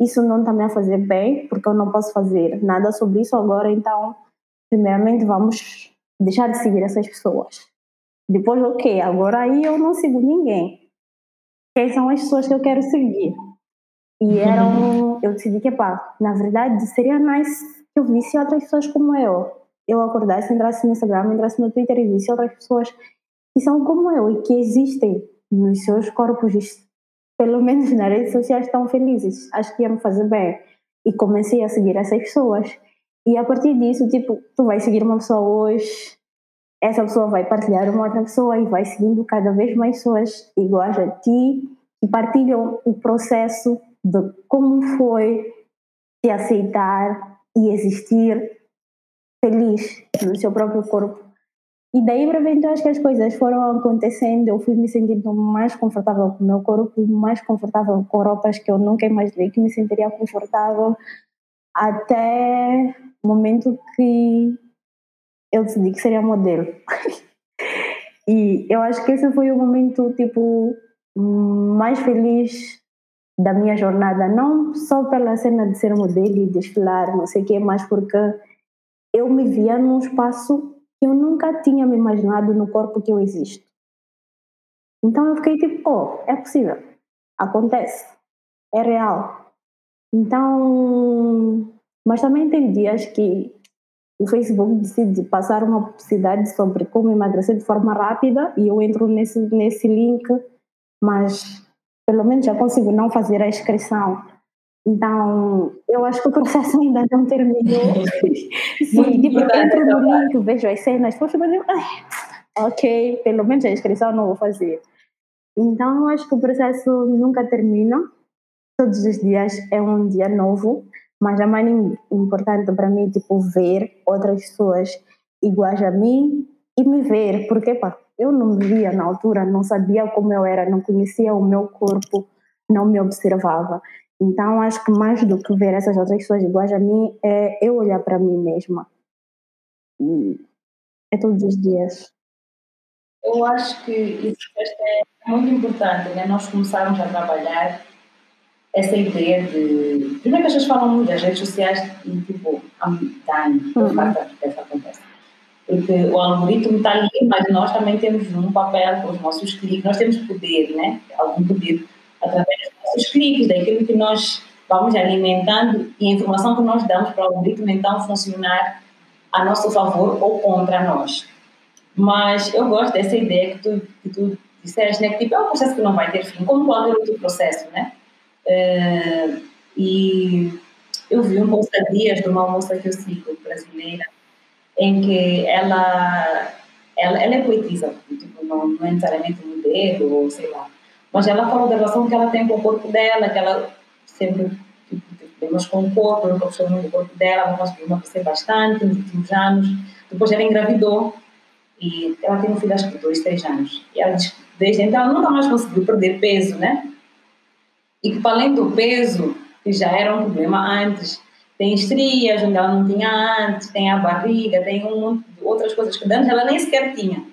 isso não está me a fazer bem, porque eu não posso fazer nada sobre isso agora, então, primeiramente, vamos deixar de seguir essas pessoas. Depois, ok, agora aí eu não sigo ninguém. Quem são as pessoas que eu quero seguir? E eram, eu decidi que, pá, na verdade, seria nice que eu visse outras pessoas como eu. Eu acordasse, entrasse no Instagram, entrasse no Twitter e visse outras pessoas que são como eu e que existem nos seus corpos, pelo menos nas redes sociais, estão felizes. Acho que ia me fazer bem. E comecei a seguir essas pessoas. E a partir disso, tipo, tu vai seguir uma pessoa hoje, essa pessoa vai partilhar uma outra pessoa e vai seguindo cada vez mais pessoas iguais a ti e partilham o processo de como foi se aceitar e existir feliz no seu próprio corpo. E daí para frente, eu acho que as coisas foram acontecendo, eu fui me sentindo mais confortável com o meu corpo, mais confortável com roupas que eu nunca imaginei que me sentiria confortável, até o momento que eu decidi que seria modelo. e eu acho que esse foi o momento, tipo, mais feliz da minha jornada, não só pela cena de ser modelo e desfilar, não sei o quê, mas porque eu me via num espaço que eu nunca tinha me imaginado no corpo que eu existo. Então eu fiquei tipo, oh, é possível, acontece, é real. Então, mas também tem dias que o Facebook decide passar uma publicidade sobre como emagrecer de forma rápida e eu entro nesse, nesse link, mas pelo menos já consigo não fazer a inscrição. Então, eu acho que o processo ainda não terminou. Sim, tipo, entro no link, vejo as cenas, poxa, mas eu, ok, pelo menos a inscrição não vou fazer. Então, eu acho que o processo nunca termina. Todos os dias é um dia novo, mas é mais importante para mim, tipo, ver outras pessoas iguais a mim e me ver, porque, pá, eu não me via na altura, não sabia como eu era, não conhecia o meu corpo, não me observava. Então, acho que mais do que ver essas outras pessoas iguais a mim, é eu olhar para mim mesma. E é todos os dias. Eu acho que isso é muito importante, né? Nós começarmos a trabalhar essa ideia de. Primeiro que as pessoas falam muito das redes sociais e, tipo, há dano, uhum. que isso acontece porque o algoritmo está ali, mas nós também temos um papel com os nossos cliques, nós temos poder, né? Algum poder através dos nossos cliques, daquilo que nós vamos alimentando e a informação que nós damos para o algoritmo então funcionar a nosso favor ou contra nós. Mas eu gosto dessa ideia que tu, que tu disseste, né? Que tipo, é um processo que não vai ter fim, como qualquer outro processo, né? Uh, e eu vi um post dias de uma moça que eu sigo, brasileira, em que ela, ela, ela é poetisa, tipo, não, não é necessariamente modelo ou sei lá, mas ela falou da relação que ela tem com o corpo dela, que ela sempre tipo, temos com o corpo, gostou muito do corpo dela, conseguiu emagrecer bastante nos últimos anos. Depois ela engravidou e ela tem um filho, acho que dois, três anos. E ela diz desde então ela nunca mais conseguiu perder peso, né? E que, para além do peso, que já era um problema antes, tem estrias onde ela não tinha antes, tem a barriga, tem um monte de outras coisas que antes ela nem sequer tinha.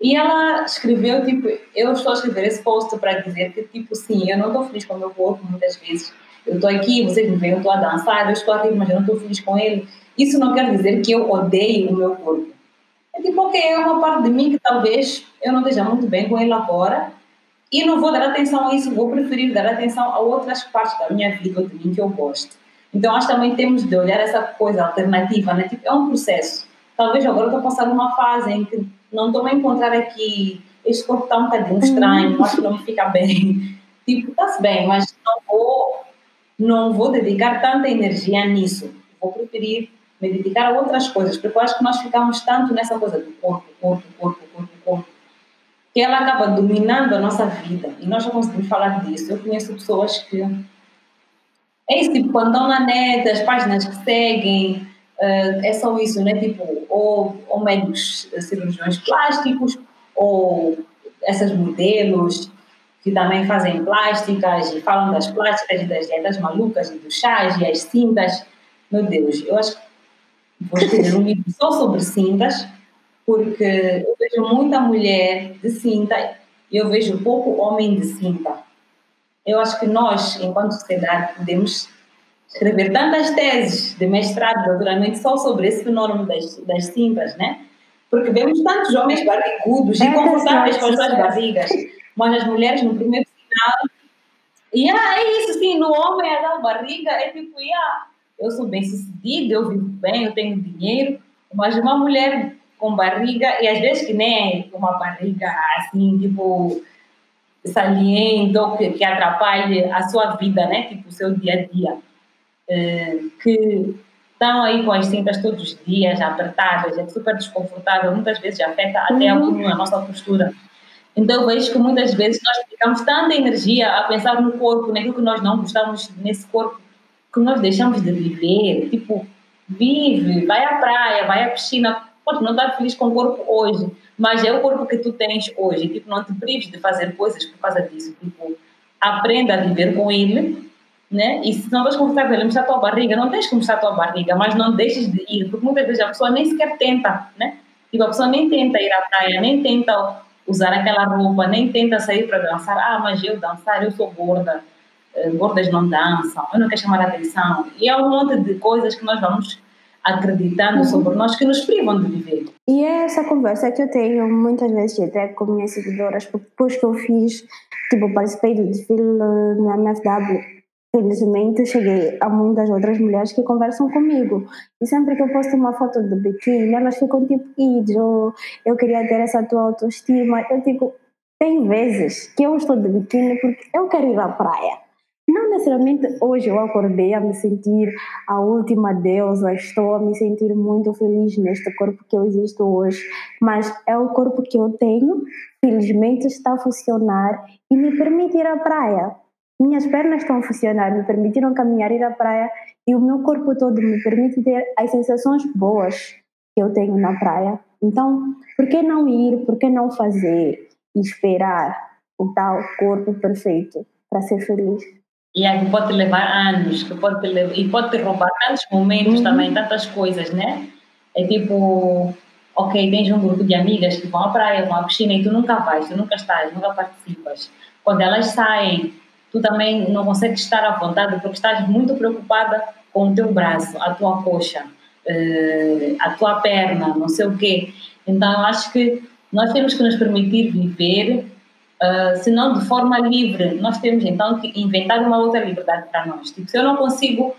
E ela escreveu, tipo, eu estou a escrever esse post para dizer que, tipo, sim, eu não estou feliz com o meu corpo muitas vezes. Eu estou aqui, vocês me veem, eu estou a dançar, eu estou aqui, mas eu não estou feliz com ele. Isso não quer dizer que eu odeio o meu corpo. É tipo, ok, é uma parte de mim que talvez eu não esteja muito bem com ele agora e não vou dar atenção a isso, vou preferir dar atenção a outras partes da minha vida ou de mim que eu gosto. Então, acho que também temos de olhar essa coisa alternativa, né? Tipo, é um processo. Talvez agora eu estou passando uma fase em que não estou a encontrar aqui este corpo está um bocadinho estranho, acho que não me fica bem. Tipo, está-se bem, mas não vou, não vou dedicar tanta energia nisso. Vou preferir me dedicar a outras coisas, porque eu acho que nós ficamos tanto nessa coisa do corpo, corpo, corpo, corpo, corpo, que ela acaba dominando a nossa vida. E nós já conseguimos falar disso. Eu conheço pessoas que. É isso, tipo, quando estão na net, as páginas que seguem, uh, é só isso, né? Tipo, ou, ou médicos cirurgiões plásticos, ou essas modelos que também fazem plásticas e falam das plásticas e das dietas malucas e dos chás e as cintas. Meu Deus, eu acho que vou escrever um livro só sobre cintas, porque eu vejo muita mulher de cinta e eu vejo pouco homem de cinta. Eu acho que nós, enquanto sociedade, podemos escrever tantas teses de mestrado, doutoramento, só sobre esse fenômeno das, das cintas, né? Porque vemos tantos homens barrigudos e É confortáveis com as suas barrigas, mas as mulheres no primeiro sinal. E ah, é isso, sim, no homem a barriga é tipo, ah, eu sou bem sucedida, eu vivo bem, eu tenho dinheiro, mas uma mulher com barriga, e às vezes que nem é uma barriga assim, tipo, saliente ou que, que atrapalhe a sua vida, né? Tipo, o seu dia a dia. Eh, que estão aí com as cintas todos os dias, apertadas, é super desconfortável, muitas vezes afeta até a, a nossa postura. Então eu vejo que muitas vezes nós dedicamos tanta energia a pensar no corpo, naquilo que nós não gostamos nesse corpo, que nós deixamos de viver. Tipo, vive, vai à praia, vai à piscina. Pode não estar feliz com o corpo hoje, mas é o corpo que tu tens hoje. Tipo, não te prives de fazer coisas por causa disso. Tipo, aprenda a viver com ele, né? E se não vais conversar com ele, mostrar a tua barriga, não tens que mostrar a tua barriga, mas não deixes de ir, porque muitas vezes a pessoa nem sequer tenta, né? Tipo, a pessoa nem tenta ir à praia, nem tenta usar aquela roupa, nem tenta sair para dançar. Ah, mas eu dançar, eu sou gorda. Eh, Gordas não dançam, eu não quero chamar a atenção. E é um monte de coisas que nós vamos acreditando sobre nós que nos privam de viver. E é essa conversa que eu tenho muitas vezes até com minhas seguidoras, porque depois que eu fiz, tipo, participei do desfile no MFW, felizmente cheguei a muitas outras mulheres que conversam comigo. E sempre que eu posto uma foto de biquíni, elas ficam tipo, "Ih, Jo, eu queria ter essa tua autoestima. Eu digo, tem vezes que eu estou de biquíni porque eu quero ir à praia. Não necessariamente hoje eu acordei a me sentir a última deusa, estou a me sentir muito feliz neste corpo que eu existo hoje, mas é o corpo que eu tenho, felizmente está a funcionar e me permite ir à praia. Minhas pernas estão a funcionar, me permitiram caminhar ir à praia e o meu corpo todo me permite ter as sensações boas que eu tenho na praia. Então, por que não ir, por que não fazer e esperar o tal corpo perfeito para ser feliz? E aí pode te levar anos, que pode te levar, e pode te roubar tantos momentos Uhum. também, tantas coisas, né? É tipo, ok, tens um grupo de amigas que vão à praia, vão à piscina e tu nunca vais, tu nunca estás, nunca participas. Quando elas saem, tu também não consegues estar à vontade porque estás muito preocupada com o teu braço, a tua coxa, eh, a tua perna, não sei o quê. Então, eu acho que nós temos que nos permitir viver Uh, se não de forma livre, nós temos então que inventar uma outra liberdade para nós. Tipo, se eu não consigo,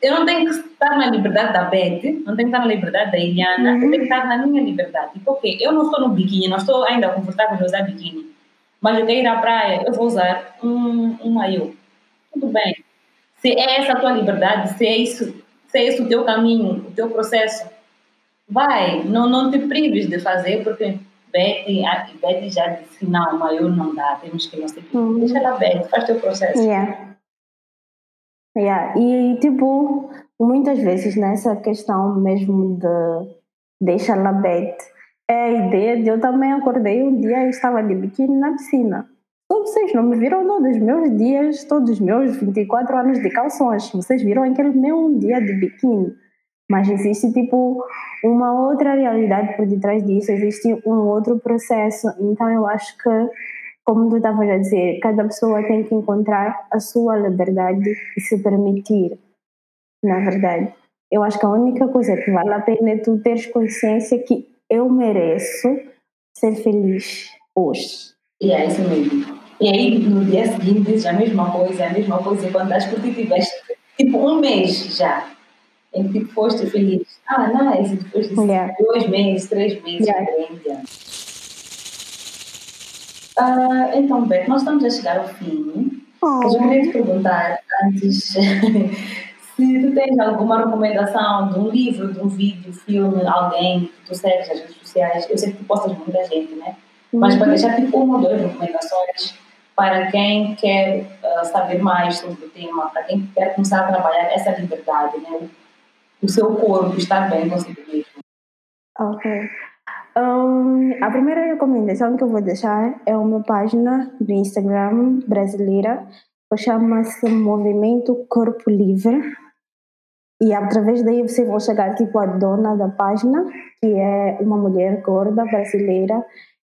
eu não tenho que estar na liberdade da Beth, não tenho que estar na liberdade da Eliana, eu tenho que estar na minha liberdade. Tipo, ok, eu não estou no biquíni, não estou ainda confortável em usar biquíni, mas eu quero ir à praia, eu vou usar um, um maiô. Tudo bem. Se é essa a tua liberdade, se é isso, se é esse o teu caminho, o teu processo, vai, não, não te prives de fazer, porque Betty, a Betty já disse que não, maior não dá, temos que não sei o quê. Uhum. Deixa ela Betty, faz teu processo. Yeah. Yeah. E, tipo, muitas vezes nessa questão mesmo de deixa la bet, é a ideia de eu também acordei um dia e estava de biquíni na piscina. Só vocês não me viram todos os meus dias, todos os meus 24 anos de calções. Vocês viram aquele meu um dia de biquíni. Mas existe, tipo, uma outra realidade por detrás disso, existe um outro processo. Então, eu acho que como tu estavas a dizer, cada pessoa tem que encontrar a sua liberdade e se permitir, na verdade. Eu acho que a única coisa que vale a pena é tu teres consciência que eu mereço ser feliz hoje. E é isso mesmo. E aí, no dia seguinte, dizes a mesma coisa, a mesma coisa, quando estás por ti, tipo um mês já, em que foste feliz. Ah, nice, depois de Yeah. dois meses, três meses, Yeah. diferente. Ah, então, Beto, nós estamos a chegar ao fim. Mas eu queria te perguntar antes se tu tens alguma recomendação de um livro, de um vídeo, filme, alguém que tu segues nas redes sociais. Eu sei que tu postas muita gente, né? Mas para deixar tipo uma ou duas recomendações para quem quer ah, saber mais sobre o tema, para quem quer começar a trabalhar essa liberdade, né? O seu corpo estar bem consigo mesmo. Ok. Um, a primeira recomendação que eu vou deixar é uma página do Instagram brasileira que chama-se Movimento Corpo Livre. E através daí você vai chegar tipo a dona da página, que é uma mulher gorda brasileira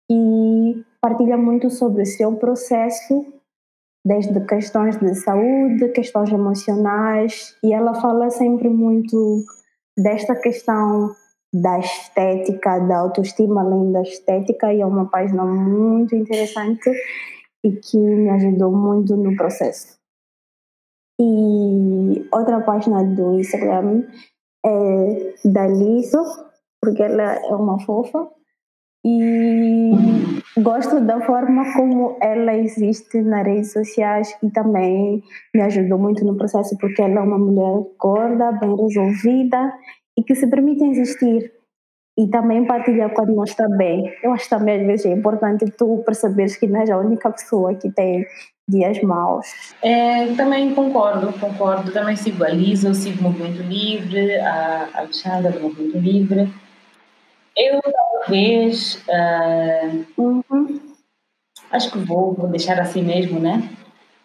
e partilha muito sobre o seu processo, desde questões de saúde, questões emocionais, e ela fala sempre muito desta questão da estética, da autoestima além da estética, e é uma página muito interessante e que me ajudou muito no processo. E outra página do Instagram é da Liso, porque ela é uma fofa. E gosto da forma como ela existe nas redes sociais e também me ajudou muito no processo porque ela é uma mulher gorda, bem resolvida e que se permite existir e também partilha quando não está bem. Eu acho também às vezes é importante tu perceberes que não és a única pessoa que tem dias maus. É, também concordo, concordo. Também sigo a Lisa, sigo o Movimento Livre, a Alexandra do Movimento Livre. Eu talvez. ah, Uhum. acho que vou, vou deixar assim mesmo, né?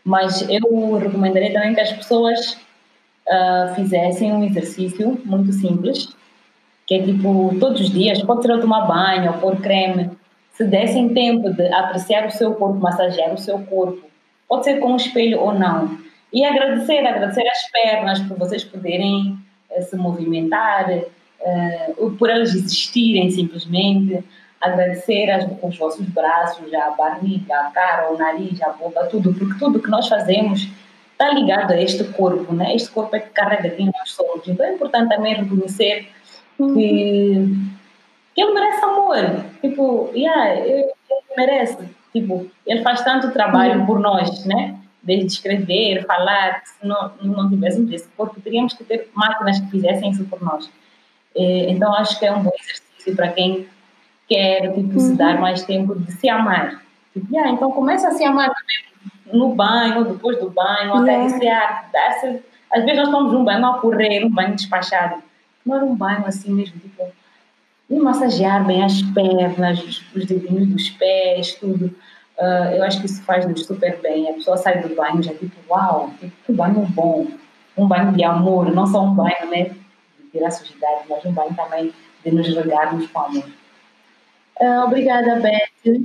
Mas eu recomendaria também que as pessoas ah, fizessem um exercício muito simples, que é tipo, todos os dias, pode ser tomar banho, ou pôr creme, se dessem tempo de apreciar o seu corpo, massagear o seu corpo, pode ser com um espelho ou não, e agradecer, agradecer as pernas por vocês poderem eh, se movimentar, ou por elas existirem simplesmente, agradecer as, os vossos braços, a barriga, a cara, o nariz, a boca, tudo, porque tudo que nós fazemos está ligado a este corpo, né? Este corpo é que carrega quem nós somos. Então é importante também reconhecer que, que ele merece amor. Tipo, yeah, ele merece. Tipo, ele faz tanto trabalho por nós, né? Desde escrever, falar, se não, não tivéssemos esse corpo, teríamos que ter máquinas que fizessem isso por nós. Eh, Então acho que é um bom exercício para quem quer tipo, se dar mais tempo de se amar. Tipo, yeah, então começa a se amar também no banho, depois do banho, até Yeah. iniciar. Dá-se- Às vezes nós tomamos um banho a correr, um banho despachado. Tomar um banho assim mesmo, tipo, e massagear bem as pernas, os, os dedinhos dos pés, tudo. Ah, eu acho que isso faz-nos super bem. A pessoa sai do banho já tipo, uau, que banho bom. Um banho de amor, não só um banho né, de tirar sujidade, mas um banho também de nos regarmos com amor. Ah, obrigada, Beth.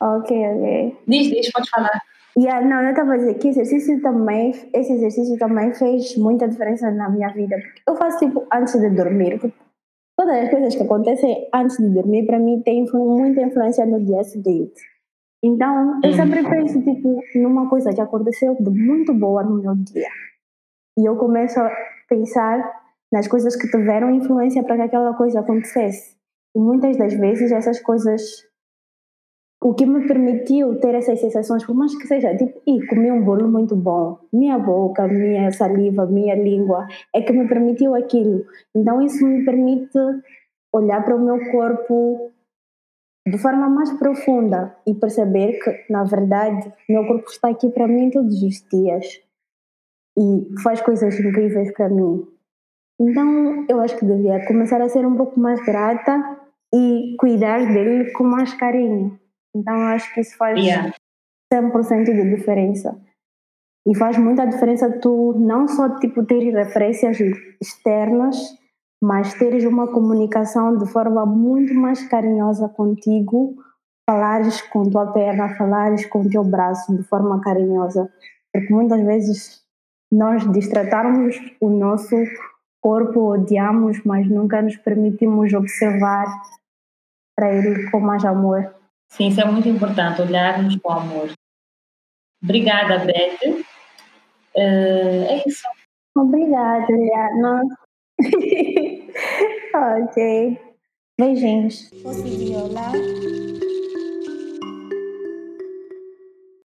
Ok, ok. Diz, diz, pode falar. Yeah, não, eu estava a dizer que exercício também, esse exercício também fez muita diferença na minha vida. Eu faço tipo antes de dormir. porque Todas as coisas que acontecem antes de dormir, para mim, tem muita influência no dia seguinte. Então, eu sempre penso tipo, numa coisa que aconteceu de muito boa no meu dia. E eu começo a pensar nas coisas que tiveram influência para que aquela coisa acontecesse. E muitas das vezes essas coisas o que me permitiu ter essas sensações, por mais que seja tipo, e comi um bolo muito bom, minha boca, minha saliva, minha língua, é que me permitiu aquilo. Então isso me permite olhar para o meu corpo de forma mais profunda e perceber que, na verdade, meu corpo está aqui para mim todos os dias e faz coisas incríveis para mim. Então, eu acho que devia começar a ser um pouco mais grata e cuidar dele com mais carinho. Então, eu acho que isso faz Yeah. 100% de diferença. E faz muita diferença tu não só tipo ter referências externas, mas teres uma comunicação de forma muito mais carinhosa contigo, falares com tua perna, falares com teu braço de forma carinhosa, porque muitas vezes nós distratarmos o nosso corpo, odiamos, mas nunca nos permitimos observar para ele com mais amor. Sim, isso é muito importante, olharmos com amor. Obrigada, Beth. Eh, é isso. Obrigada, Liana. ok. Beijinhos. Violar.